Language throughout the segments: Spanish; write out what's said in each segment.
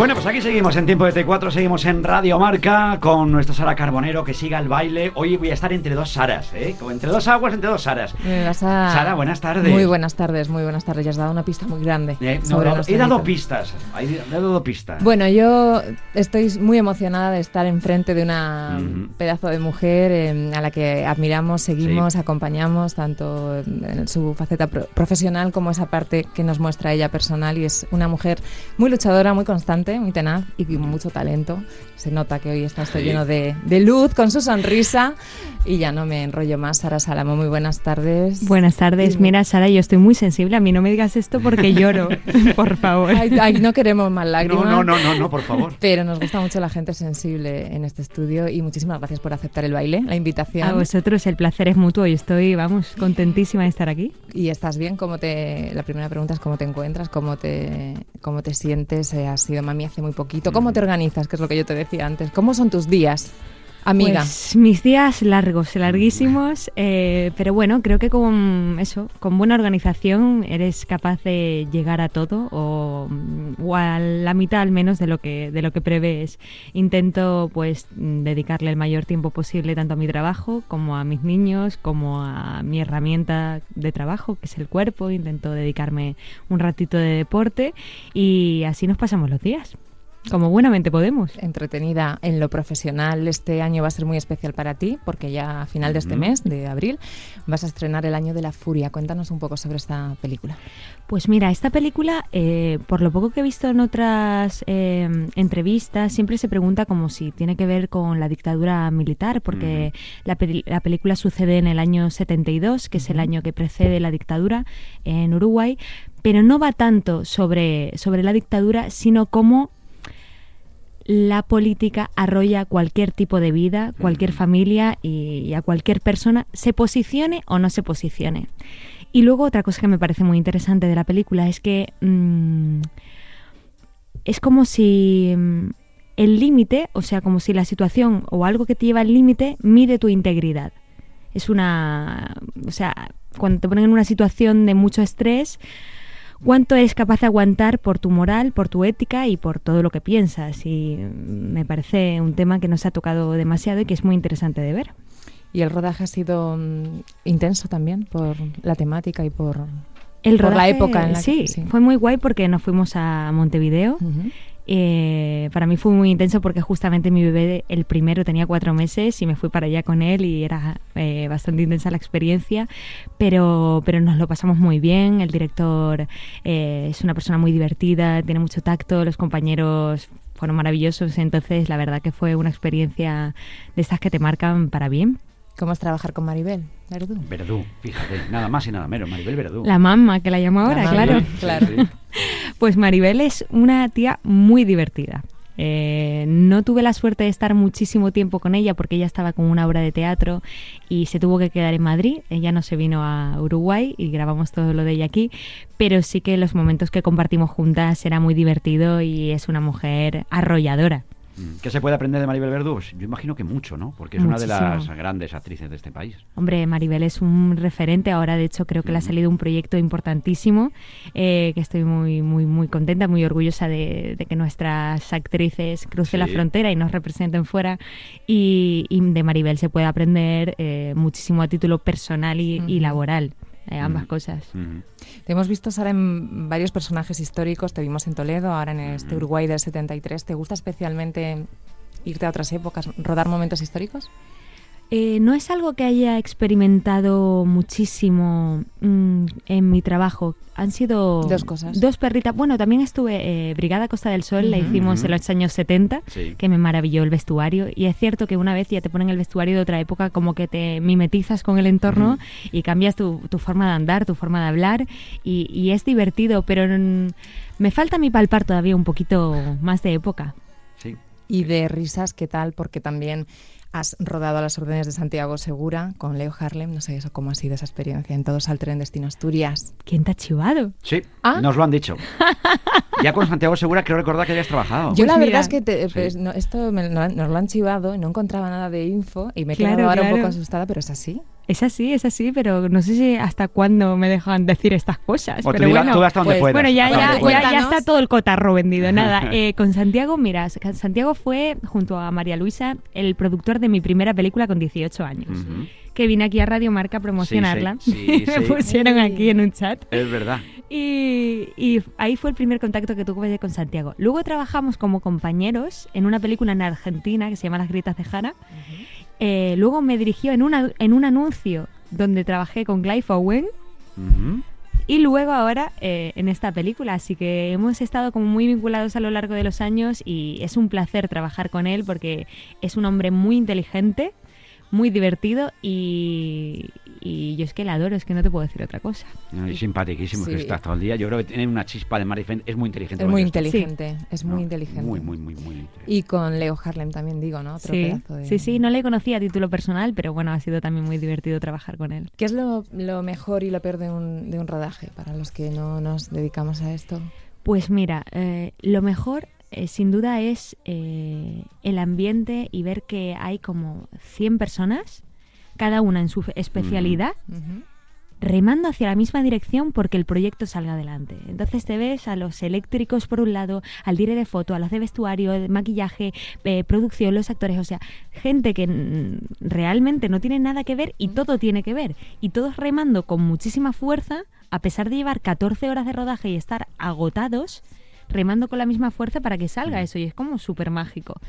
Bueno, pues aquí seguimos en Tiempo de T4, seguimos en Radio Marca con nuestra Sara Carbonero que siga el baile. Hoy voy a estar entre dos Saras, ¿eh? Como entre dos aguas, entre dos Saras. Sara, buenas tardes. Muy buenas tardes, muy buenas tardes. Ya has dado una pista muy grande. Eh, he dado pistas, he dado pistas. Bueno, yo estoy muy emocionada de estar enfrente de una pedazo de mujer eh, a la que admiramos, seguimos, acompañamos, tanto en su faceta profesional como esa parte que nos muestra ella personal. Y es una mujer muy luchadora, muy constante muy tenaz y con mucho talento. Se nota que hoy está esto lleno de, de, luz, con su sonrisa. Y ya no me enrollo más. Sara Salamo, muy buenas tardes. Buenas tardes. Mira, Sara, yo estoy muy sensible. A mí no me digas esto porque lloro, por favor. Ay, no queremos más lágrimas. No, no, no, no, por favor. Pero nos gusta mucho la gente sensible en este estudio y muchísimas gracias por aceptar el baile, la invitación. A vosotros, el placer es mutuo y estoy, vamos, contentísima de estar aquí. ¿Y estás bien? ¿Cómo te, la primera pregunta es cómo te encuentras, cómo te, cómo te sientes? Eh, has sido mami hace muy poquito. ¿Cómo te organizas? Que es lo que yo te decía antes. ¿Cómo son tus días? Amiga. Pues mis días largos, larguísimos, eh, pero bueno, creo que con eso, con buena organización eres capaz de llegar a todo o, o, a la mitad al menos de lo que de lo que prevés. Intento pues dedicarle el mayor tiempo posible tanto a mi trabajo como a mis niños, como a mi herramienta de trabajo, que es el cuerpo. Intento dedicarme un ratito de deporte y así nos pasamos los días. Como buenamente podemos. Entretenida en lo profesional. Este año va a ser muy especial para ti porque ya a final de este mes, de abril, vas a estrenar El Año de la Furia. Cuéntanos un poco sobre esta película. Pues mira, esta película, eh, por lo poco que he visto en otras eh, entrevistas, siempre se pregunta como si tiene que ver con la dictadura militar, porque la, la, película sucede en el año 72, que es el año que precede la dictadura en Uruguay, pero no va tanto sobre, sobre la dictadura, sino como la política arrolla cualquier tipo de vida, cualquier familia y, a cualquier persona, se posicione o no se posicione. Y luego otra cosa que me parece muy interesante de la película es que mm, es como si mm, el límite, o sea, como si la situación o algo que te lleva al límite mide tu integridad. Es una, o sea, cuando te ponen en una situación de mucho estrés, cuánto eres capaz de aguantar por tu moral, por tu ética y por todo lo que piensas. Y me parece un tema que nos ha tocado demasiado y que es muy interesante de ver. Y el rodaje ha sido mm, intenso también por la temática y por, la época en la sí, sí, fue muy guay porque nos fuimos a Montevideo. Eh, para mí fue muy intenso porque justamente mi bebé, el primero, tenía cuatro meses y me fui para allá con él y era eh, bastante intensa la experiencia, pero, pero nos lo pasamos muy bien. El director eh, es una persona muy divertida, tiene mucho tacto, los compañeros fueron maravillosos, entonces la verdad que fue una experiencia de estas que te marcan para bien. ¿Cómo es trabajar con Maribel Verdú? Verdú, fíjate, nada más y nada menos, Maribel Verdú. La mamá, que la llamo ahora, claro. claro. Pues Maribel es una tía muy divertida. Eh, no tuve la suerte de estar muchísimo tiempo con ella porque ella estaba con una obra de teatro y se tuvo que quedar en Madrid. Ella no se vino a Uruguay y grabamos todo lo de ella aquí, pero sí que los momentos que compartimos juntas era muy divertido y es una mujer arrolladora. ¿Qué se puede aprender de Maribel Verdú? Pues yo imagino que mucho, ¿no? Porque es una de las grandes actrices de este país. Hombre, Maribel es un referente. Ahora, de hecho, creo que le ha salido un proyecto importantísimo, eh, que estoy muy, muy, muy contenta, muy orgullosa de, que nuestras actrices crucen la frontera y nos representen fuera. Y, de Maribel se puede aprender eh, muchísimo a título personal y laboral. Eh, ambas cosas. Te hemos visto, Sara, en varios personajes históricos. Te vimos en Toledo, ahora en este Uruguay del 73. ¿Te gusta especialmente irte a otras épocas, rodar momentos históricos? Eh, no es algo que haya experimentado muchísimo mm, en mi trabajo. Han sido dos cosas. Dos perritas. Bueno, también estuve eh, Brigada Costa del Sol, la hicimos en los años 70, que me maravilló el vestuario. Y es cierto que una vez ya te ponen el vestuario de otra época, como que te mimetizas con el entorno y cambias tu, forma de andar, tu forma de hablar. Y, es divertido, pero me falta mi palpar todavía un poquito más de época. Sí. Y de risas, ¿qué tal? Porque también Has rodado a las órdenes de Santiago Segura con Leo Harlem. No sé eso cómo ha sido esa experiencia en Todos al Tren Destino Asturias. ¿Quién te ha chivado? Sí, ¿Ah? nos lo han dicho. ya con Santiago Segura creo recordar que habías trabajado. Yo la pues verdad es que pues, esto nos lo han chivado y no encontraba nada de info y me he quedado ahora un poco asustada, pero es así. Es así, es así, pero no sé si hasta cuándo me dejan decir estas cosas. O pero tú, bueno, tú hasta donde pues, puedas. bueno, ya, hasta ya, ya, está todo el cotarro vendido. Nada, eh, con Santiago, mira, Santiago fue, junto a María Luisa, el productor de mi primera película con 18 años. Que vine aquí a Radio Marca a promocionarla. Sí, sí, sí, me pusieron aquí en un chat. Es verdad. Y, y ahí fue el primer contacto que tuve con Santiago. Luego trabajamos como compañeros en una película en Argentina que se llama Las Grietas de Jara. Eh, luego me dirigió en, una, en un anuncio donde trabajé con Clive Owen. Y luego ahora eh, en esta película, así que hemos estado como muy vinculados a lo largo de los años y es un placer trabajar con él porque es un hombre muy inteligente, muy divertido y, y yo es que le adoro, es que no te puedo decir otra cosa. No, y simpaticísimo que Sí. está todo el día. Yo creo que tiene una chispa de diferente. Es muy inteligente. Es muy que inteligente, es muy No, inteligente. Muy, muy, muy, muy inteligente. Y con Leo Harlem también digo, ¿no? Otro Sí, pedazo de... sí, sí, no le conocía a título personal, pero bueno, ha sido también muy divertido trabajar con él. ¿Qué es lo, lo mejor y lo peor de un, de un rodaje para los que no nos dedicamos a esto? Pues mira, eh, lo mejor eh, sin duda es eh, el ambiente y ver que hay como 100 personas, cada una en su especialidad, remando hacia la misma dirección porque el proyecto salga adelante. Entonces te ves a los eléctricos por un lado, al dire de foto, a los de vestuario, de maquillaje, eh, producción, los actores, o sea, gente que realmente no tiene nada que ver y todo tiene que ver. Y todos remando con muchísima fuerza, a pesar de llevar 14 horas de rodaje y estar agotados, remando con la misma fuerza para que salga eso y es como súper mágico.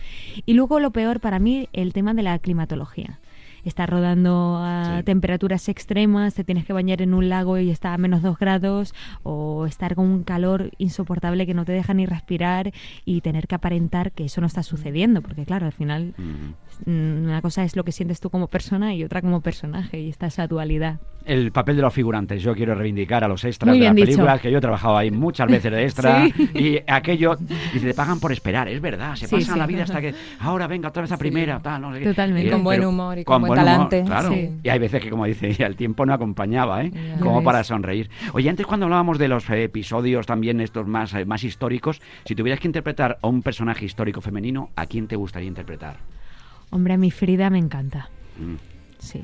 Y luego lo peor para mí, el tema de la climatología. Estar rodando a Sí. temperaturas extremas, te tienes que bañar en un lago y está a menos 2 grados, o estar con un calor insoportable que no te deja ni respirar y tener que aparentar que eso no está sucediendo, porque claro, al final mm, una cosa es lo que sientes tú como persona y otra como personaje, y está esa dualidad. El papel de los figurantes. Yo quiero reivindicar a los extras Muy de las bien dicho. películas, que yo he trabajado ahí muchas veces de extra. Sí. Y aquello, y te pagan por esperar, es verdad. Se Sí, pasan sí. la vida hasta que ahora venga otra vez a primera, tal, no sé qué. Totalmente. Y- Con buen humor y con buen buen talante, claro. sí. Y hay veces que, como dice ella, el tiempo no acompañaba, ¿eh? Ya Como ves. para sonreír. Oye, antes cuando hablábamos de los eh, episodios también estos más, eh, más históricos, si tuvieras que interpretar a un personaje histórico femenino, ¿a quién te gustaría interpretar? Hombre, a mi Frida me encanta. Mm. Sí.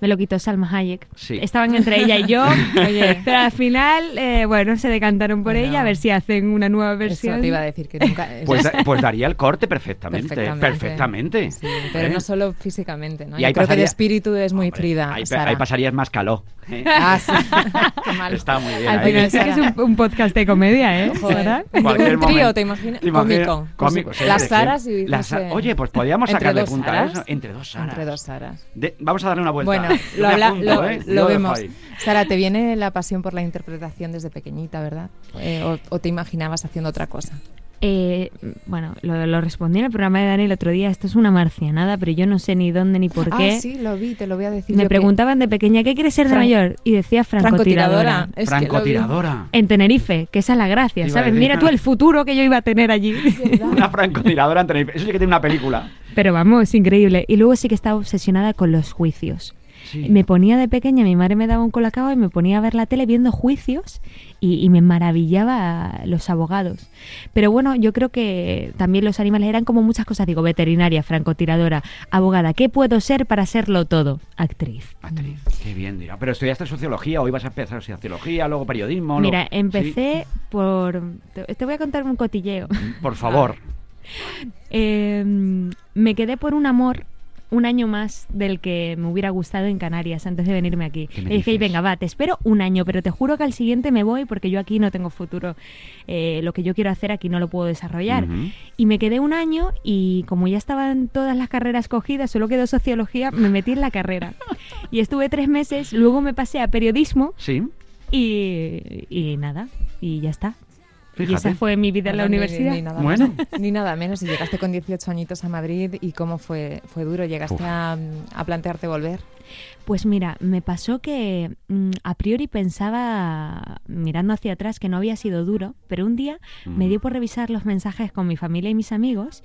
Me lo quitó Salma Hayek. Sí. Estaban entre ella y yo, oye, pero al final, eh, bueno, se decantaron por Bueno. ella a ver si hacen una nueva Eso versión. te iba a decir que nunca... Pues, da- pues daría el corte perfectamente. Perfectamente. Perfectamente. Sí, pero ¿Eh? no solo físicamente, ¿no? Y Yo ahí creo que pasaría- de espíritu es muy Hombre, Frida, Ahí, pa- Sara. ahí pasarías más caló. ¿eh? Ah, sí. Qué. Está muy bien. Al final sí que es un, un podcast de comedia, ¿eh? Joder. Un trío. ¿te imaginas? Cómico. Cómico, Pues, sí, las. Saras y... Las sé, Oye, pues podríamos entre sacarle dos punta a eso. Entre dos Saras. Entre dos Saras. De- vamos a darle una vuelta. Bueno, lo, habla- apunto, lo- ¿eh? lo vemos. Sara, ¿te viene la pasión por la interpretación desde pequeñita, verdad? Eh, o, o te imaginabas haciendo otra cosa? Eh, bueno, lo, lo respondí en el programa de Dani el otro día. Esto es una marcianada, pero yo no sé ni dónde ni por qué. Ah, sí, lo vi, te lo voy a decir. Me yo que- preguntaban de pequeña, ¿qué quieres ser de mayor? Y decía francotiradora. francotiradora. En Tenerife, que esa es la gracia, Iba ¿sabes? decir- Mira tú el futuro que yo iba a tener allí. Una francotiradora en Tenerife. Eso sí que tiene una película. Pero vamos, increíble. Y luego sí que estaba obsesionada con los juicios. Sí. Me ponía de pequeña, mi madre me daba un colacao y me ponía a ver la tele viendo juicios y, y me maravillaba los abogados. Pero bueno, yo creo que también los animales eran como muchas cosas. Digo, veterinaria, francotiradora, abogada. ¿Qué puedo ser para serlo todo? Actriz. Actriz. Qué bien, dirá. Pero estudiaste sociología o ibas a empezar sociología, luego periodismo. Mira, luego- empecé por... Te, voy a contar un cotilleo. Por favor. Eh, me quedé por un amor un año más del que me hubiera gustado en Canarias antes de venirme aquí. ¿Qué me Le dije, dices? venga, va, te espero un año, pero te juro que al siguiente me voy porque yo aquí no tengo futuro. Eh, lo que yo quiero hacer aquí no lo puedo desarrollar. Y me quedé un año y como ya estaban todas las carreras cogidas, solo quedó sociología, me metí en la carrera. Y estuve tres meses, luego me pasé a periodismo Sí. y, y nada, y ya está. Y esa fue mi vida en la Bueno, ni- universidad. Ni, nada Bueno. menos. Ni nada menos. Y llegaste con 18 añitos a Madrid y cómo fue, fue duro. Llegaste a, a plantearte volver. Pues mira, me pasó que mm, a priori pensaba, mirando hacia atrás, que no había sido duro, pero un día me dio por revisar los mensajes con mi familia y mis amigos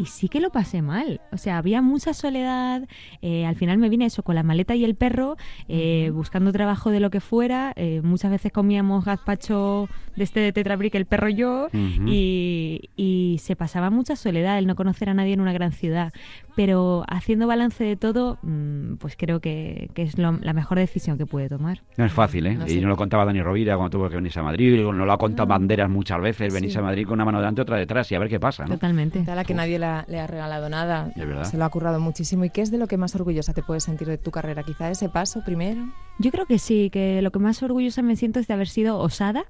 y sí que lo pasé mal. O sea, había mucha soledad. Eh, al final me vine eso con la maleta y el perro, eh, buscando trabajo de lo que fuera. Eh, muchas veces comíamos gazpacho de este de Tetrabric, el perro y yo, y, y, se pasaba mucha soledad el no conocer a nadie en una gran ciudad. Pero haciendo balance de todo, mm, pues creo que, que es la mejor decisión que puede tomar. No es fácil, ¿eh? y no lo contaba Dani Rovira cuando tuvo que venirse a Madrid, no lo ha contado Banderas muchas veces, venirse a Madrid con una mano delante y otra detrás y a ver qué pasa. ¿no? Totalmente. la que nadie le ha regalado nada. Se lo ha currado muchísimo. ¿Y qué es de lo que más orgullosa te puedes sentir de tu carrera? Quizá ese paso primero. Yo creo que sí, que lo que más orgullosa me siento es de haber sido osada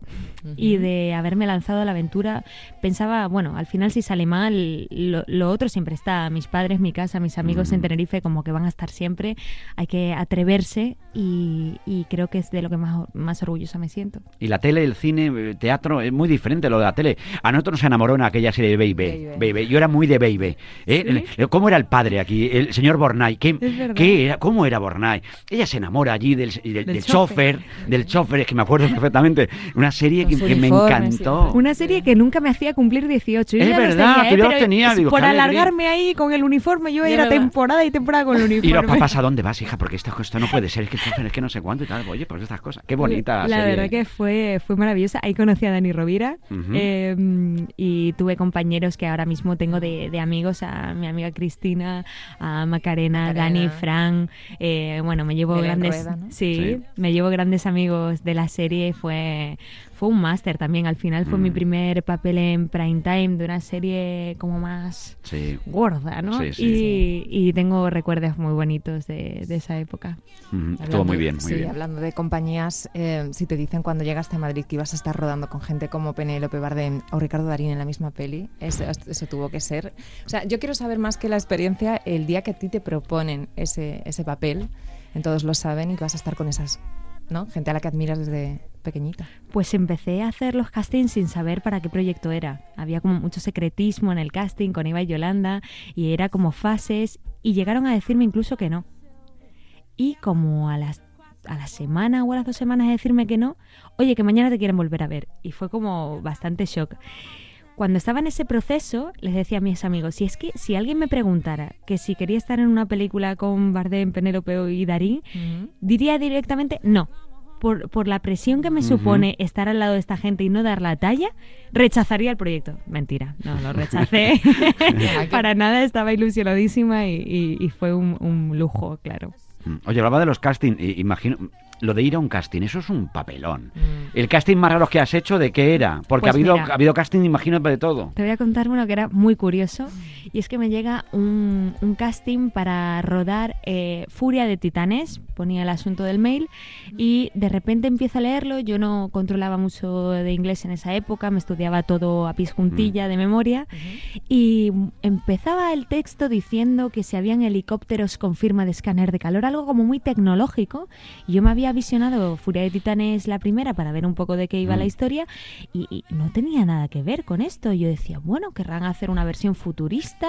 y de haberme lanzado a la aventura. Pensaba, bueno, al final si sale mal, lo, otro siempre está. Mis padres, mi casa, mis amigos en Tenerife, como que van a estar siempre. Hay que atreverse y, creo que es de lo que más, más orgullosa me siento. Y la tele, el cine, el teatro, es muy diferente lo de la tele. A nosotros nos enamoró en aquella serie de Baby. Baby. Yo era muy de Baby. ¿eh? ¿Cómo era el padre aquí? El señor Bornay. ¿Qué, ¿qué era? ¿Cómo era Bornay? Ella se enamora allí del del, del, chofer, del chofer, es que me acuerdo perfectamente. Una serie que, me encantó. Una serie que nunca me hacía cumplir 18. es verdad, tú ya tenías. por alargarme ahí con el uniforme, yo era temporada y temporada con el uniforme. Y los papás, ¿a dónde vas, hija? Porque esto, esto no puede ser, es que, es que no sé cuánto y tal. Oye, pues estas cosas. Qué bonita La verdad que fue, fue maravillosa. Ahí conocí a Dani Rovira em, y tuve compañeros que ahora mismo tengo de, amigos, a mi amiga Cristina, a Macarena, Dani, Fran. Eh, bueno, me llevo grandes. Sí, me llevo grandes amigos de la serie. Fue, fue un máster también. Al final fue mi mm. primer papel en prime time de una serie como más gorda, ¿no? y, tengo recuerdos muy bonitos de, esa época. Estuvo muy bien, muy sí, hablando de compañías, eh, si te dicen cuando llegaste a Madrid que ibas a estar rodando con gente como Penélope Bardem o Ricardo Darín en la misma peli, eso, eso tuvo que ser. O sea, yo quiero saber más que la experiencia el día que a ti te proponen ese, ese papel en todos lo saben y que vas a estar con esas, ¿no? Gente a la que admiras desde pequeñita. Pues empecé a hacer los castings sin saber para qué proyecto era. Había como mucho secretismo en el casting con Eva y Yolanda y era como fases y llegaron a decirme incluso que no. Y como a las a la semana o a las dos semanas de decirme que no, oye, que mañana te quieren volver a ver. Y fue como bastante shock cuando estaba en ese proceso, les decía a mis amigos, si es que si alguien me preguntara que si quería estar en una película con Bardem, Penélope y Darín, diría directamente no. Por, por, la presión que me supone estar al lado de esta gente y no dar la talla, rechazaría el proyecto. Mentira, no, lo rechacé. Para nada, estaba ilusionadísima y, fue un, lujo, claro. Mm. Oye, hablaba de los castings, imagino, lo de ir a un casting, eso es un papelón. Mm. El casting más raro que has hecho, ¿de qué era? Porque ha, pues habido, ha habido casting, imagino, de todo. Te voy a contar uno que era muy curioso. Y es que me llega un, casting para rodar eh, Furia de Titanes, ponía el asunto del mail, y de repente empiezo a leerlo. Yo no controlaba mucho de inglés en esa época, me estudiaba todo a pies juntilla, mm. de memoria. Y empezaba el texto diciendo que si habían helicópteros con firma de escáner de calor, algo como muy tecnológico. Y yo me había visionado Furia de Titanes la primera para ver un poco de qué iba la mm. historia y, no tenía nada que ver con esto. Yo decía, bueno, querrán hacer una versión futurista,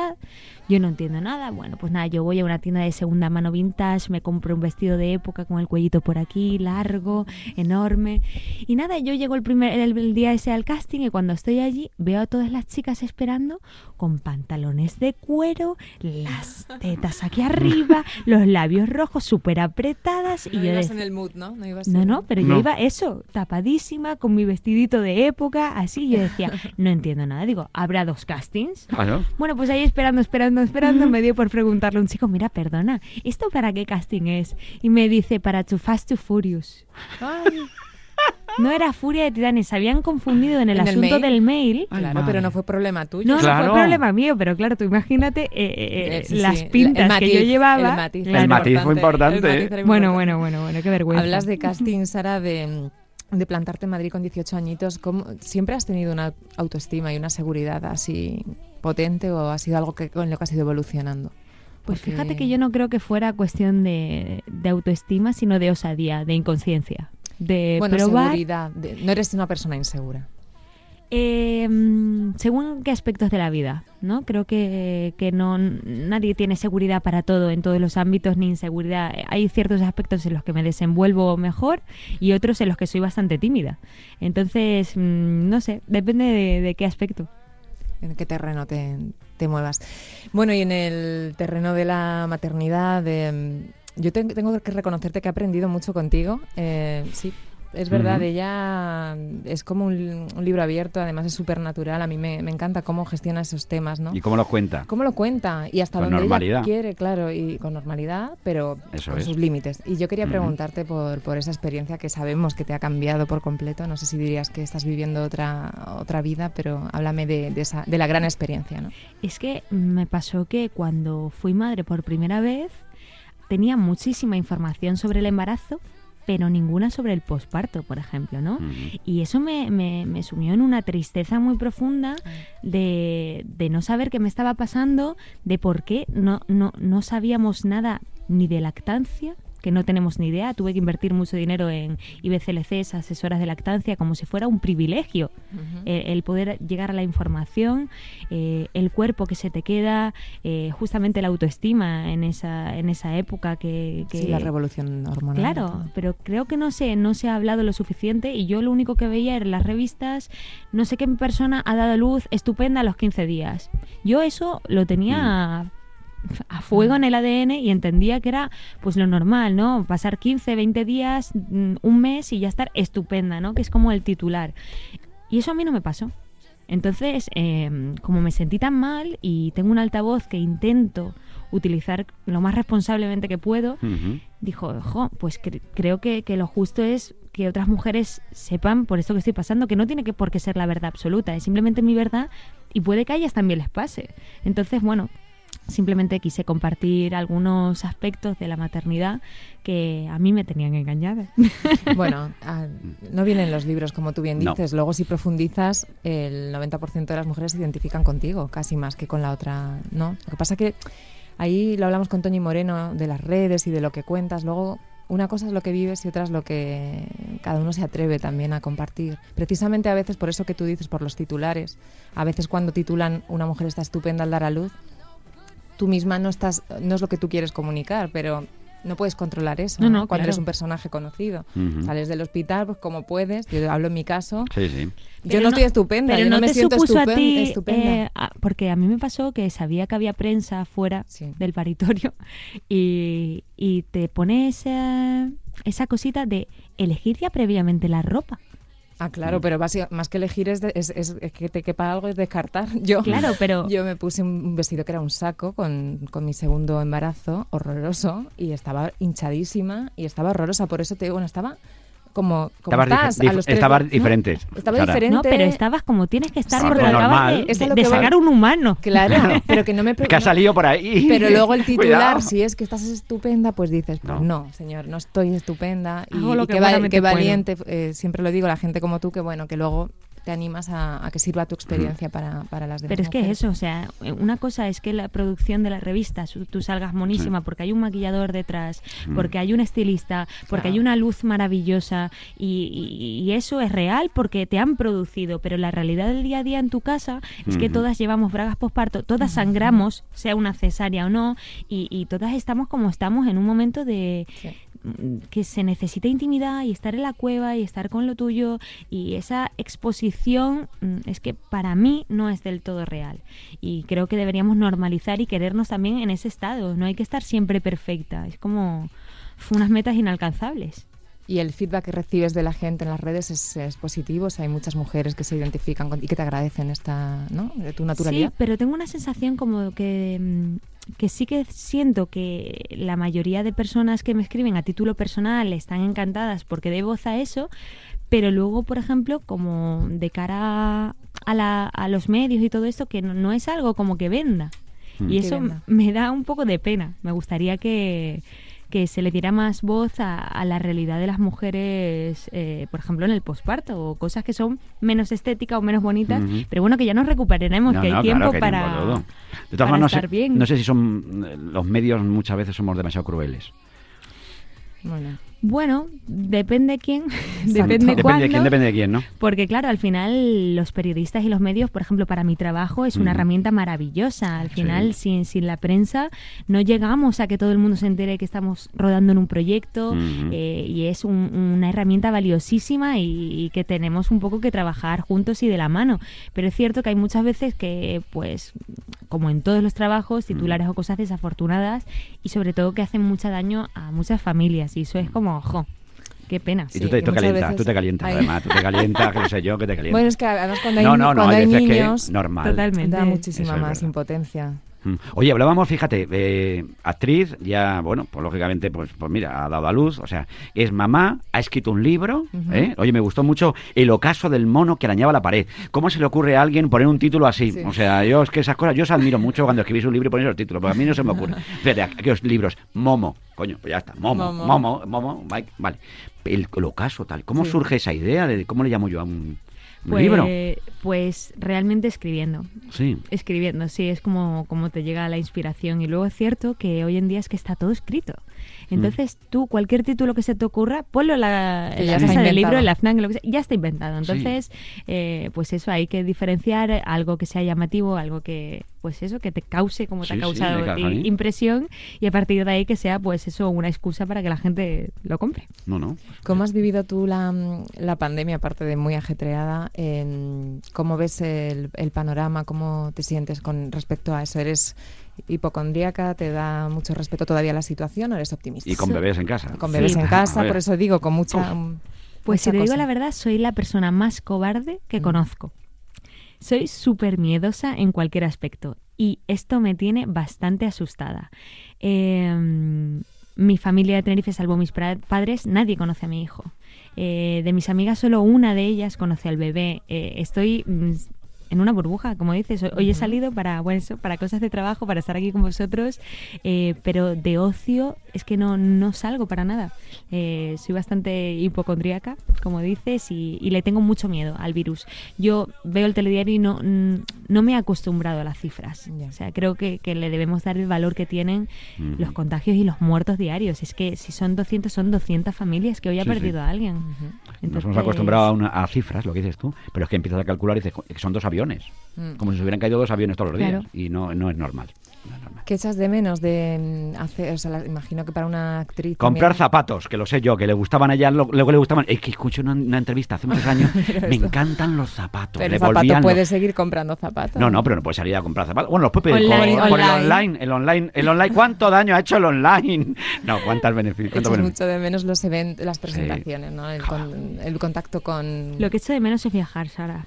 yo no entiendo nada. Bueno, pues nada, yo voy a una tienda de segunda mano vintage, me compro un vestido de época con el cuellito por aquí, largo, enorme. Y nada, yo llego el, primer, el día ese al casting y cuando estoy allí veo a todas las chicas esperando con pantalones de cuero, las tetas aquí arriba, los labios rojos súper apretadas. y yo en el mood, ¿no? No, no, pero yo iba eso, tapadísima, con mi vestidito de época, así. Yo decía, no entiendo nada. Digo, ¿habrá dos castings? Ah, bueno, pues ahí esperando, esperando, esperando, me dio por preguntarle a un chico, mira, perdona, ¿esto para qué casting es? Y me dice, para Too Fast to Furious. Ay. No era Furia de Titanes, se habían confundido en el asunto del mail. Claro, pero no fue problema tuyo. No, no fue problema mío, pero claro, tú imagínate eh, eh, eh, las pintas que yo llevaba. El matiz, el matiz fue importante. bueno, bueno, bueno, bueno, qué vergüenza. Hablas de casting, Sara, de de plantarte en Madrid con 18 añitos, ¿cómo, ¿siempre has tenido una autoestima y una seguridad así potente o ha sido algo que, con lo que has ido evolucionando? Pues fíjate que yo no creo que fuera cuestión de, de autoestima, sino de osadía, de inconsciencia de bueno, probar. seguridad. no eres una persona insegura. Em, según qué aspectos de la vida, ¿no? Creo que, que, no nadie tiene seguridad para todo en todos los ámbitos ni inseguridad. Hay ciertos aspectos en los que me desenvuelvo mejor y otros en los que soy bastante tímida. Entonces, mm, no sé, depende de, qué aspecto. En qué terreno te, te muevas. Bueno, y en el terreno de la maternidad, de, yo tengo que reconocerte que he aprendido mucho contigo. Eh, sí, es verdad, ella es como un, libro abierto, además es súper natural. A mí me, encanta cómo gestiona esos temas, ¿no? ¿Y cómo lo cuenta? ¿Cómo lo cuenta? Y hasta donde ella quiere, claro, y con normalidad, pero con sus límites. Y yo quería preguntarte por, por esa experiencia que sabemos que te ha cambiado por completo. No sé si dirías que estás viviendo otra, otra vida, pero háblame de, de, esa, de la gran experiencia, ¿no? Es que me pasó que cuando fui madre por primera vez tenía muchísima información sobre el embarazo pero ninguna sobre el posparto, por ejemplo, ¿no? Y eso me, me, sumió en una tristeza muy profunda de, de, no saber qué me estaba pasando, de por qué no, no, no sabíamos nada ni de lactancia, que no tenemos ni idea. Tuve que invertir mucho dinero en IBCLCs, asesoras de lactancia, como si fuera un privilegio eh, el poder llegar a la información, eh, el cuerpo que se te queda, eh, justamente la autoestima en esa, en esa época que, Sí, la revolución hormonal. Claro, pero creo que no sé, no se ha hablado lo suficiente y yo lo único que veía en las revistas, no sé qué persona ha dado luz estupenda a los 15 días. Yo eso lo tenía... Mm a fuego en el ADN y entendía que era pues lo normal, ¿no? Pasar 15, 20 días, mm, un mes y ya estar estupenda, ¿no? Que es como el titular. Y eso a mí no me pasó. Entonces, em, como me sentí tan mal y tengo un altavoz que intento utilizar lo más responsablemente que puedo, dijo, ojo, pues creo que, que, lo justo es que otras mujeres sepan por esto que estoy pasando, que no tiene que por qué ser la verdad absoluta, es simplemente mi verdad y puede que a ellas también les pase. Entonces, bueno, Simplemente quise compartir algunos aspectos de la maternidad que a mí me tenían engañada. Bueno, ah, no vienen los libros, como tú bien dices. Luego, si profundizas, el 90% de las mujeres se identifican contigo, casi más que con la otra, ¿no? Lo que pasa que ahí lo hablamos con Toñi Moreno de las redes y de lo que cuentas. Luego, una cosa es lo que vives y otra es lo que cada uno se atreve también a compartir. Precisamente a veces por eso que tú dices, por los titulares. A veces cuando titulan una mujer está estupenda al dar a luz, tú misma no estás, no es lo que tú quieres comunicar, pero no puedes controlar eso no, cuando eres un personaje conocido. Sales del hospital, pues como puedes, yo hablo en mi caso. Sí, sí. Yo no, estoy estupenda, yo no, me siento estupenda. Eh, porque a mí me pasó que sabía que había prensa fuera del paritorio y, y te pone esa, esa cosita de elegir ya previamente la ropa. Ah, claro, mm. pero más que elegir es, es, que te quepa algo, es descartar. Yo, claro, pero... yo me puse un vestido que era un saco con, con, mi segundo embarazo, horroroso, y estaba hinchadísima y estaba horrorosa. Por eso te digo, bueno, estaba como, como estabas, estabas diferente. Estaba diferente. No, pero estabas como tienes que estar porque acabas de, de, sacar un humano. Claro, pero que no me... que ha salido por ahí. Pero luego el titular, si es que estás estupenda, pues dices, pues no, señor, no estoy estupenda. Y, y que, valiente, eh, siempre lo digo, la gente como tú, que bueno, que luego te animas a, que sirva tu experiencia para, para, las demás. Pero es que eso, o sea, una cosa es que la producción de la revista tú salgas monísima porque hay un maquillador detrás, porque hay un estilista, porque hay una luz maravillosa y, eso es real porque te han producido, pero la realidad del día a día en tu casa es que todas llevamos bragas posparto, todas sangramos, sea una cesárea o no, y, todas estamos como estamos en un momento de, que se necesita intimidad y estar en la cueva y estar con lo tuyo. Y esa exposición mm, es que para mí no es del todo real. Y creo que deberíamos normalizar y querernos también en ese estado. No hay que estar siempre perfecta. Es como unas metas inalcanzables y el feedback que recibes de la gente en las redes es, positivo. hay muchas mujeres que se identifican con, y que te agradecen esta, ¿no? de tu naturalidad. Sí, pero tengo una sensación como que, mm, que sí que siento que la mayoría de personas que me escriben a título personal están encantadas porque de voz a eso, pero luego, por ejemplo, como de cara a, la, a los medios y todo esto, que no, es algo como que venda. Mm. Y eso me da un poco de pena. Me gustaría que que se le diera más voz a, la realidad de las mujeres, eh, por ejemplo, en el posparto, o cosas que son menos estéticas o menos bonitas, pero bueno, que ya nos recuperaremos, que hay tiempo para, de todas formas, no sé, No sé si son los medios muchas veces somos demasiado crueles. Bueno. Bueno, depende quién, depende cuándo. Depende de quién, depende de quién, ¿no? Porque claro, al final los periodistas y los medios, por ejemplo, para mi trabajo es una herramienta maravillosa. Al Sí. final, sin, sin la prensa, no llegamos a que todo el mundo se entere que estamos rodando en un proyecto eh, y es un- una herramienta valiosísima y, y que tenemos un poco que trabajar juntos y de la mano. Pero es cierto que hay muchas veces que, pues, como en todos los trabajos, titulares o cosas desafortunadas y sobre todo que hacen mucho daño a muchas familias y eso es como, ojo, qué pena. Y Sí, tú te, que tú calientas, veces tú te calientas, hay- además, tú te calientas, que lo sé yo, que te calientas. Bueno, es que además cuando hay, no, no, no, cuando hay hay veces niños que normal. Totalmente. da muchísima es más verdad. impotencia. Oye, hablábamos, fíjate, eh, actriz, ya, bueno, pues lógicamente, pues, pues mira, ha dado a luz, o sea, es mamá, ha escrito un libro. ¿eh? Oye, me gustó mucho El ocaso del mono que arañaba la pared. ¿Cómo se le ocurre a alguien poner un título así? Sí. O sea, yo es que esas cosas, yo os admiro mucho cuando escribís un libro y ponéis los títulos, porque a mí no se me ocurre. Fíjate, aquellos libros, Momo, coño, pues ya está, Momo, Momo. Momo, Momo, Mike, vale. El, el ocaso, tal. ¿Cómo Sí. surge esa idea de cómo le llamo yo a un, un Pues, libro? pues realmente escribiendo. Sí. Escribiendo, sí, es como, como te llega la inspiración. Y luego es cierto que hoy en día es que está todo escrito. Mm. Entonces tú, cualquier título que se te ocurra, ponlo en la, en la mesa del libro, en la FNAC, lo que sea, ya está inventado. Sí. Entonces, eh, pues eso, hay que diferenciar algo que sea llamativo, algo que, pues eso, que te cause como te Sí, ha sí, causado mí. impresión y a partir de ahí que sea, pues eso, una excusa para que la gente lo compre. No, no. ¿Cómo has vivido tú la, la pandemia, aparte de muy ajetreada? En, ¿Cómo ves el, el panorama? ¿Cómo te sientes con respecto a eso? ¿Eres hipocondríaca? ¿Te da mucho respeto todavía la situación o eres optimista? Y con bebés en casa. Con bebés Sí. en casa, por eso digo, con mucha... Pues mucha si te digo la verdad, soy la persona más cobarde que Mm. conozco. Soy súper miedosa en cualquier aspecto y esto me tiene bastante asustada. Eh, mi familia de Tenerife, salvo mis padres, nadie conoce a mi hijo. Eh, de mis amigas, solo una de ellas conoce al bebé. Eh, estoy mm, en una burbuja, como dices. Hoy he salido para, bueno, eso, para cosas de trabajo, para estar aquí con vosotros, eh, pero de ocio es que no, no salgo para nada. Eh, soy bastante hipocondríaca, como dices, y, y le tengo mucho miedo al virus. Yo veo el telediario y no, mm, no me he acostumbrado a las cifras. Ya. O sea, creo que, que le debemos dar el valor que tienen los contagios y los muertos diarios. Es que si son 200, son 200 familias que hoy ha Sí, sí. perdido a alguien. Ujú. Nos Entonces- hemos acostumbrado a, una- a cifras, lo que dices tú, pero es que empiezas a calcular y dices que son dos aviones. Mm. Como si se hubieran caído dos aviones todos los días. Y no, no es normal. ¿Qué echas de menos de mm, hacer? O sea, la- imagino que para una actriz. Comprar también- zapatos, que lo sé yo, que le gustaban a ella, lo- luego le gustaban. Es que escuché una, una entrevista hace muchos años. me esto. encantan los zapatos. Pero le el zapato volvían puedes los- seguir comprando zapatos. No, no, pero no puedes salir a comprar zapatos. Bueno, los puedes pedir Online, por, por el online. El online, el online. ¿Cuánto daño ha hecho el online? No, ¿cuántas beneficios? cuánto beneficio? mucho de menos los eventos, las presentaciones, ¿no? El, con- el contacto con Lo que echo de menos es viajar, Sara.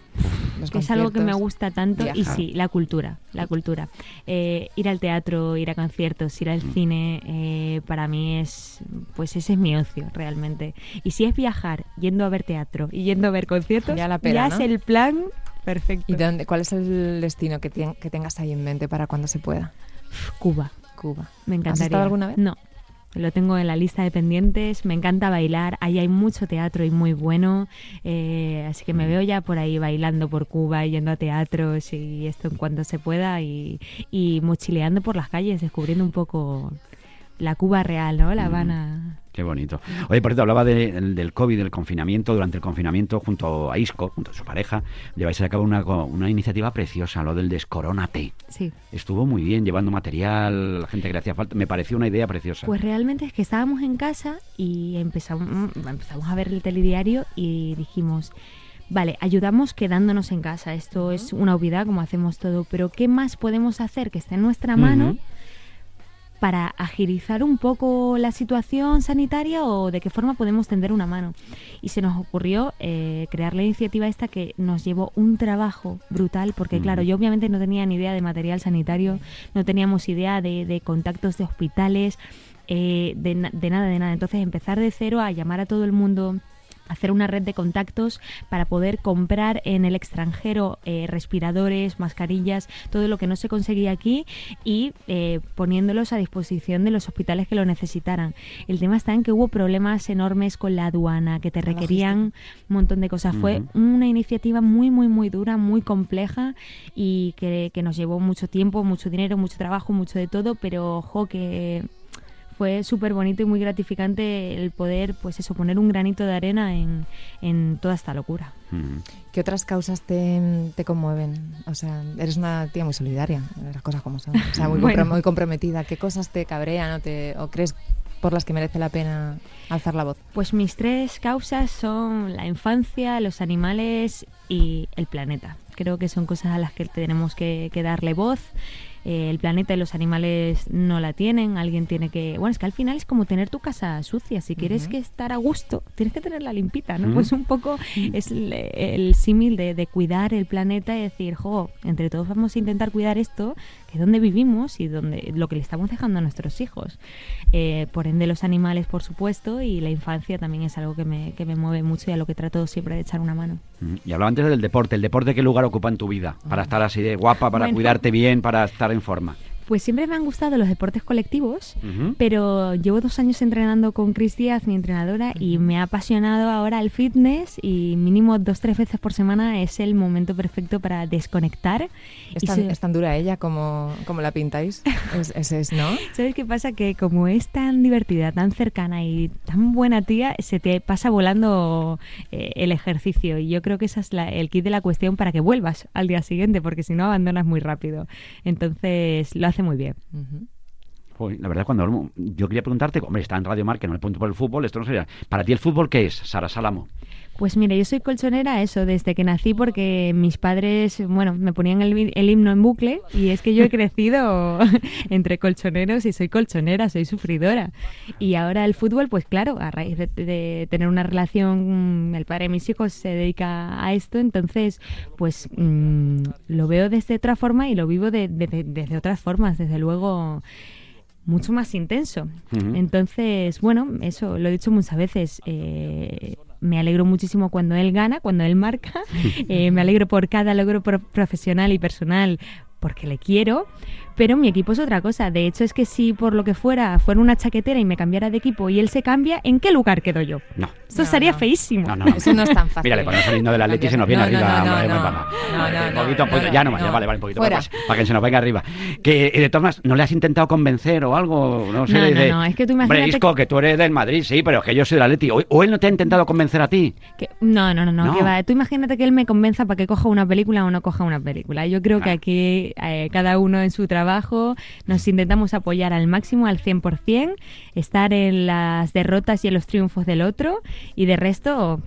los que es algo que me gusta tanto y sí, la cultura, la cultura. Eh, ir al teatro, ir a conciertos, ir al Mm. cine, eh, para mí es, pues ese es mi ocio realmente. Y si es viajar, yendo a ver teatro y yendo a ver conciertos, Ya la pela, es ¿no? el plan perfecto. ¿Y dónde, cuál es el destino que, tien- que tengas ahí en mente para cuando se pueda? Cuba, Cuba. me encantaría. estado alguna vez? No. Lo tengo en la lista de pendientes, me encanta bailar, ahí hay mucho teatro y muy bueno, eh, así que Mm. me veo ya por ahí bailando por Cuba, yendo a teatros y esto en cuanto se pueda y, y mochileando por las calles, descubriendo un poco la Cuba real, ¿no? La Mm. Habana. Qué bonito. Oye, por cierto, hablaba de- del- del COVID, del confinamiento. Durante el confinamiento, junto a Isco, junto a su pareja, lleváis a cabo una, una iniciativa preciosa, lo del Descorónate. Sí. Estuvo muy bien, llevando material, la gente que le hacía falta. Me pareció una idea preciosa. Pues realmente es que estábamos en casa y empezamos, mm, empezamos a ver el telediario y dijimos, vale, ayudamos quedándonos en casa. Esto es una obviedad como hacemos todo, pero ¿qué más podemos hacer que esté en nuestra mano? Para agilizar un poco la situación sanitaria o de qué forma podemos tender una mano. Y se nos ocurrió eh, crear la iniciativa esta que nos llevó un trabajo brutal, porque claro, yo obviamente no tenía ni idea de material sanitario, no teníamos idea de, de contactos de hospitales, eh, de, de nada, de nada. Entonces empezar de cero a llamar a todo el mundo hacer una red de contactos para poder comprar en el extranjero eh, respiradores, mascarillas, todo lo que no se conseguía aquí y eh, poniéndolos a disposición de los hospitales que lo necesitaran. El tema está en que hubo problemas enormes con la aduana, que te La requerían un montón de cosas. Fue una iniciativa muy, muy, muy dura, muy compleja y que, que nos llevó mucho tiempo, mucho dinero, mucho trabajo, mucho de todo, pero ojo que fue súper bonito y muy gratificante el poder, pues eso, poner un granito de arena en, en toda esta locura. ¿Qué otras causas te, te, conmueven? O sea, eres una tía muy solidaria, las cosas como son. O sea, muy, muy comprometida. ¿Qué cosas te cabrean o, te, o crees por las que merece la pena alzar la voz? Pues mis tres causas son la infancia, los animales y el planeta. Creo que son cosas a las que tenemos que, que darle voz eh, el planeta y los animales no la tienen, alguien tiene que... Bueno, es que al final es como tener tu casa sucia, si quieres que estar a gusto, tienes que tenerla limpita, ¿no? Pues un poco es el, símil de, de, cuidar el planeta y decir, jo, entre todos vamos a intentar cuidar esto, que es donde vivimos y donde lo que le estamos dejando a nuestros hijos. Eh, por ende, los animales, por supuesto, y la infancia también es algo que me, que me mueve mucho y a lo que trato siempre de echar una mano. Y hablaba antes del deporte, ¿el deporte qué lugar ocupa en tu vida? Para estar así de guapa, para cuidarte bien, para estar en forma. Pues siempre me han gustado los deportes colectivos, pero llevo dos años entrenando con Cris Díaz, mi entrenadora, y me ha apasionado ahora el fitness y mínimo dos, tres veces por semana es el momento perfecto para desconectar. ¿Es tan, dura ella como, como la pintáis? es, es, ¿no? ¿Sabes qué pasa? Que como es tan divertida, tan cercana y tan buena tía, se te pasa volando eh, el ejercicio y yo creo que ese es el kit de la cuestión para que vuelvas al día siguiente, porque si no abandonas muy rápido. Entonces lo hace muy bien. La verdad, cuando yo quería preguntarte, hombre, está en Radio Mar, que no le pregunto por el fútbol, esto no sería. ¿Para ti el fútbol qué es, Sara Salamo? Pues mira, yo soy colchonera, eso, desde que nací, porque mis padres, bueno, me ponían el, himno en bucle y es que yo he crecido entre colchoneros y soy colchonera, soy sufridora. Y ahora el fútbol, pues claro, a raíz de, tener una relación, el padre de mis hijos se dedica a esto, entonces, pues mm, lo veo desde otra forma y lo vivo de, desde otras formas, desde luego mucho más intenso. Entonces, bueno, eso lo he dicho muchas veces. Eh, me alegro muchísimo cuando él gana, cuando él marca. Eh, me alegro por cada logro profesional y personal porque le quiero, pero mi equipo es otra cosa. De hecho, es que si por lo que fuera fuera una chaquetera y me cambiara de equipo y él se cambia, ¿en qué lugar quedo yo? No. Esto sería feísimo. No, no, Eso no es tan fácil. Mira, le ponemos el himno de la Leti y se nos viene arriba. Un poquito, poquito, ya no más, ya vale, vale, un poquito más, para que se nos venga arriba. Que de todas maneras, ¿no le has intentado convencer o algo? No sé, no, no, no, es que tú imagínate... Brisco, que tú eres del Madrid, sí, pero es que yo soy de la Leti. ¿O, él no te ha intentado convencer a ti? Que, no, no, no, no, Que va. Tú imagínate que él me convenza para que coja una película o no coja una película. Yo creo que aquí eh, cada uno en su trabajo nos intentamos apoyar al máximo, al 100%, estar en las derrotas y en los triunfos del otro y de resto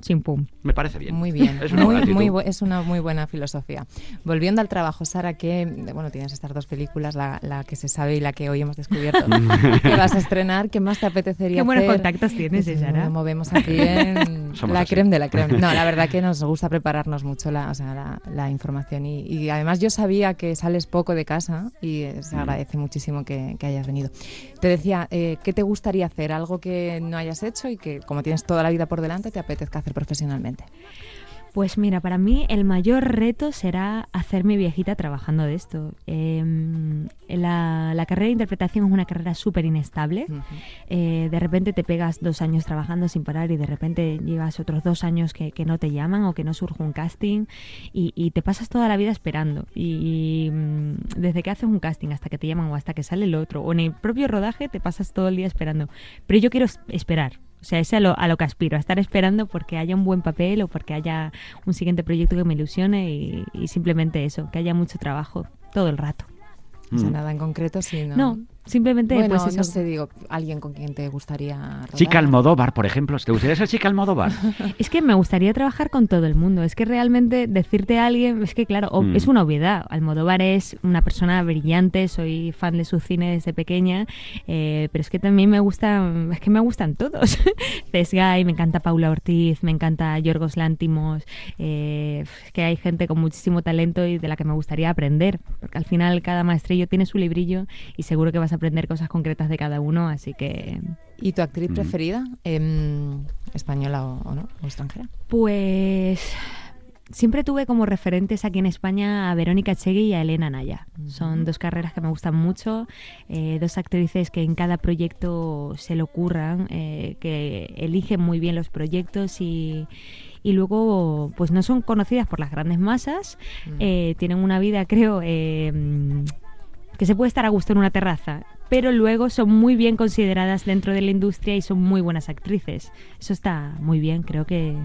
Chimpum. Me parece bien. Muy bien. Es una, muy, muy, es una muy buena filosofía. Volviendo al trabajo, Sara, que bueno, tienes estas dos películas, la, la, que se sabe y la que hoy hemos descubierto, que vas a estrenar. ¿Qué más te apetecería Qué buenos contactos tienes, pues, Sara. Nos movemos aquí en la creme de la creme. No, la verdad que nos gusta prepararnos mucho la, o sea, la, información y, y, además yo sabía que sales poco de casa y se mm. agradece muchísimo que, que, hayas venido. Te decía, eh, ¿qué te gustaría hacer? Algo que no hayas hecho y que como tienes toda la vida por delante te apetezca hacer profesionalmente? Pues mira, para mí el mayor reto será hacerme viejita trabajando de esto. Em, la, carrera de interpretación es una carrera súper inestable. Eh, de repente te pegas dos años trabajando sin parar y de repente llevas otros dos años que, no te llaman o que no surge un casting y, te pasas toda la vida esperando. Y, mm, desde que haces un casting hasta que te llaman o hasta que sale el otro o en el propio rodaje te pasas todo el día esperando. Pero yo quiero esperar o sea, es a lo, a lo que aspiro, a estar esperando porque haya un buen papel o porque haya un siguiente proyecto que me ilusione y, y simplemente eso, que haya mucho trabajo todo el rato. O sea, mm. nada en concreto, sino... No, Simplemente, bueno, pues no sé, digo, alguien con quien te gustaría rodar. Chica Almodóvar, por ejemplo. ¿Te gustaría ser chica Almodóvar? es que me gustaría trabajar con todo el mundo. Es que realmente decirte a alguien, es que claro, mm. es una obviedad. Almodóvar es una persona brillante, soy fan de su cine desde pequeña, eh, pero es que también me gustan, es que me gustan todos. Cesgay, me encanta Paula Ortiz, me encanta Yorgos Lántimos, eh, es que hay gente con muchísimo talento y de la que me gustaría aprender, porque al final cada maestrillo tiene su librillo y seguro que vas a aprender cosas concretas de cada uno, así que... ¿Y tu actriz mm. preferida? Em, ¿Española o, no? ¿O extranjera? Pues siempre tuve como referentes aquí en España a Verónica Chegui y a Elena Naya. Son dos carreras que me gustan mucho, eh, dos actrices que en cada proyecto se le ocurran, eh, que eligen muy bien los proyectos y, y luego pues no son conocidas por las grandes masas, mm. eh, tienen una vida creo que se puede estar a gusto en una terraza pero luego son muy bien consideradas dentro de la industria y son muy buenas actrices. Eso está muy bien, creo que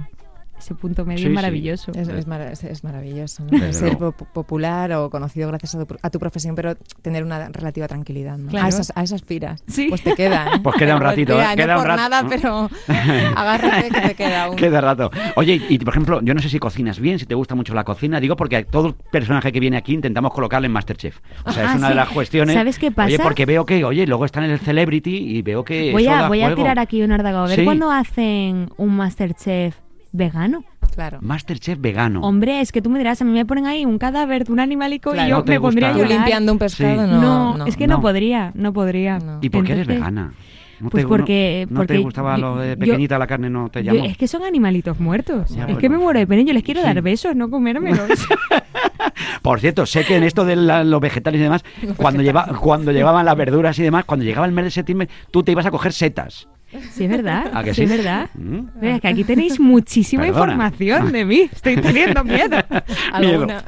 ese punto medio Sí, es sí. maravilloso. Es, es mara- es- es maravilloso, ¿no? Desde Ser po- popular o conocido gracias a tu, a tu profesión, pero tener una relativa tranquilidad, ¿no? Claro. A, esas, a esas piras. Sí. Pues te queda, ¿eh? Pues queda un ratito, Tía, ¿eh? Queda no un por rato. nada, pero agárrate que te queda un... Queda rato. Oye, y por ejemplo, yo no sé si cocinas bien, si te gusta mucho la cocina. Digo porque a todo personaje que viene aquí intentamos colocarle en Masterchef. O sea, es Ah, una sí. de las cuestiones. ¿Sabes qué pasa? Oye, porque veo que, oye, luego están en el Celebrity y veo que. Voy eso a, da voy a tirar aquí un órdago. A ver Sí. cuándo hacen un Masterchef vegano. Claro. Masterchef vegano. Hombre, es que tú me dirás, a mí me ponen ahí un cadáver de un animalico Claro. y yo ¿No te me pondría gusta? Yo limpiando un pescado, Sí. no, No, es que no, no. podría, no podría. No. ¿Y por qué eres vegana? ¿No pues te, porque- no, no te gustaba yo- lo de yo- pequeñita la carne? ¿No te yo- llamó? es que son animalitos muertos. Ya, es bueno. que me muero de pena. Yo les quiero Sí. dar besos, no comérmelos. Por cierto, sé que en esto de la- los vegetales y demás, cuando, lleva, cuando llevaban las verduras y demás, cuando llegaba el mes de septiembre, tú te ibas a coger setas. Sí, es verdad. ¿A que sí, sí? es verdad. Mm. Mira, es que aquí tenéis muchísima Perdona. información de mí. Estoy teniendo miedo. Alguna-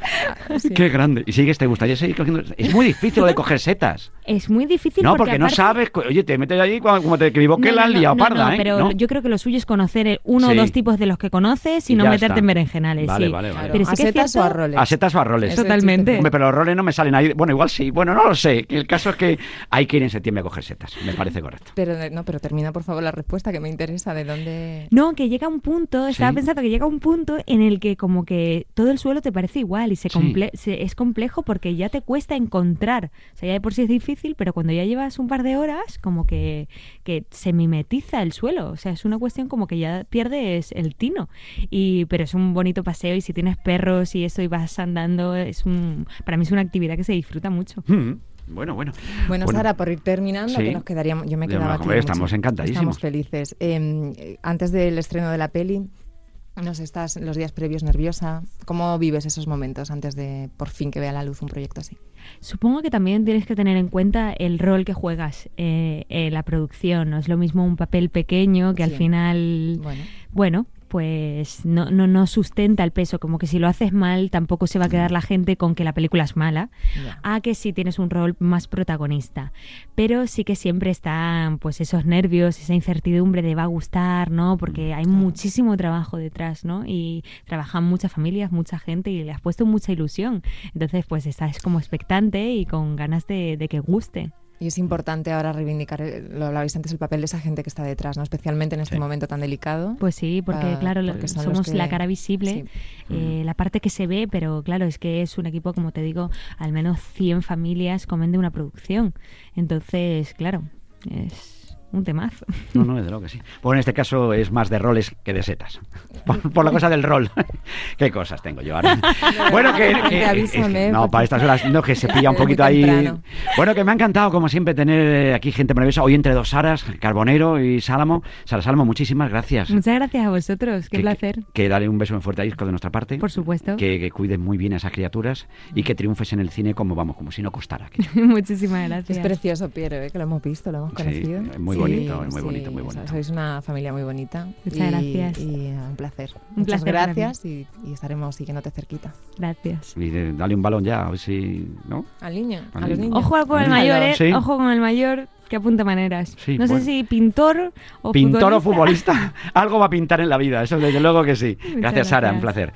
sí. Qué grande. ¿Y sigues? ¿Te gustaría seguir cogiendo? Es muy difícil lo de coger setas. Es muy difícil No, porque, porque no sabes. Oye, te metes allí cuando- como te equivoqué No, la no, has no, liado no, parda, no, ¿eh? pero ¿No? yo creo que lo suyo es conocer el- uno Sí. o dos tipos de los que conoces y, Y no meterte está. en berenjenales. Vale, sí. vale, vale. Pero sí ¿A setas o a roles? ¿A setas o a roles? Totalmente. Hombre, pero los roles no me salen ahí. Bueno, igual sí. Bueno, no lo sé. El caso es que hay que ir en septiembre a coger setas. Me parece correcto. Pero eh, no, pero termina por favor la respuesta que me interesa de dónde... No, que llega un punto, estaba Sí. pensando que llega un punto en el que como que todo el suelo te parece igual y se, Sí. comple- se- es complejo porque ya te cuesta encontrar. O sea, ya de por sí es difícil, pero cuando ya llevas un par de horas, como que, que se mimetiza el suelo. O sea, es una cuestión como que ya pierdes el tino. Y, pero es un bonito paseo y si tienes perros y eso y vas andando, es un, para mí es una actividad que se disfruta mucho. Mm, Bueno, bueno. Bueno, Sara, por ir terminando, Sí. que nos quedaríamos, yo me quedaba aquí estamos mucho. encantadísimos. Estamos felices. Eh, eh, antes del estreno de la peli, ¿nos estás los días previos nerviosa? ¿Cómo vives esos momentos antes de por fin que vea la luz un proyecto así? Supongo que también tienes que tener en cuenta el rol que juegas eh, en la producción. No es lo mismo un papel pequeño que al final, Bueno, bueno, pues no, no, no sustenta el peso. Como que si lo haces mal, tampoco se va a quedar la gente con que la película es mala. A que si tienes un rol más protagonista. Pero sí que siempre están pues esos nervios, esa incertidumbre de va a gustar, ¿no? Porque hay muchísimo trabajo detrás, ¿no? Y trabajan muchas familias, mucha gente y le has puesto mucha ilusión. Entonces, pues estás como expectante y con ganas de, de que guste. Y es importante ahora reivindicar, eh, lo hablabais antes, el papel de esa gente que está detrás, ¿no? especialmente en este Sí. momento tan delicado. Pues sí, porque Ah, claro, lo- porque somos que- la cara visible, Sí. eh, la parte que se ve, pero claro, es que es un equipo, como te digo, al menos 100 familias comen de una producción. Entonces, claro, es un temazo. No, no, desde luego que sí. Pues en este caso es más de roles que de setas. Por, por la cosa del rol. Qué cosas tengo yo ahora. bueno, que, que- es Avísame, que- no, para estas horas no, que se pilla un poquito ahí. Bueno, que me ha encantado, como siempre, tener aquí gente maravillosa. Hoy entre dos Saras, Carbonero y Sálamo. Sara Sálamo, muchísimas gracias. Muchas gracias a vosotros, qué que, placer. Que, que darle un beso muy fuerte a Isco de nuestra parte. Por supuesto. Que, que cuides muy bien a esas criaturas y que triunfes en el cine como vamos, como si no costara. Muchísimas gracias. Es precioso, Piero, ¿eh? que lo hemos visto, lo hemos Sí, conocido. muy bonito, muy bonito, muy bonito. Sois una familia muy bonita. Muchas y, gracias. Y eh, un placer. Un Muchas placer gracias y, y estaremos siguiéndote cerquita. Gracias. Y de- dale un balón ya, a ver si. ¿No? Al niño, Al a los niño. niños. Ojo con el mayor, ¿eh? Sí. Ojo con el mayor que apunta maneras. Sí, no sé si pintor o Pintor o futbolista. futbolista, algo va a pintar en la vida, eso desde luego que sí. Gracias, Sara, un placer.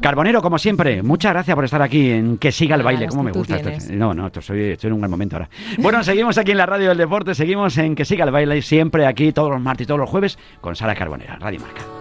Carbonero, como siempre, muchas gracias por estar aquí en Que siga el baile. ¿Cómo me gusta esto? No, no, esto soy, estoy en un buen momento ahora. Bueno, seguimos aquí en la radio del deporte, seguimos en Que siga el baile, siempre aquí todos los martes y todos los jueves con Sara Carbonera, Radio Marca.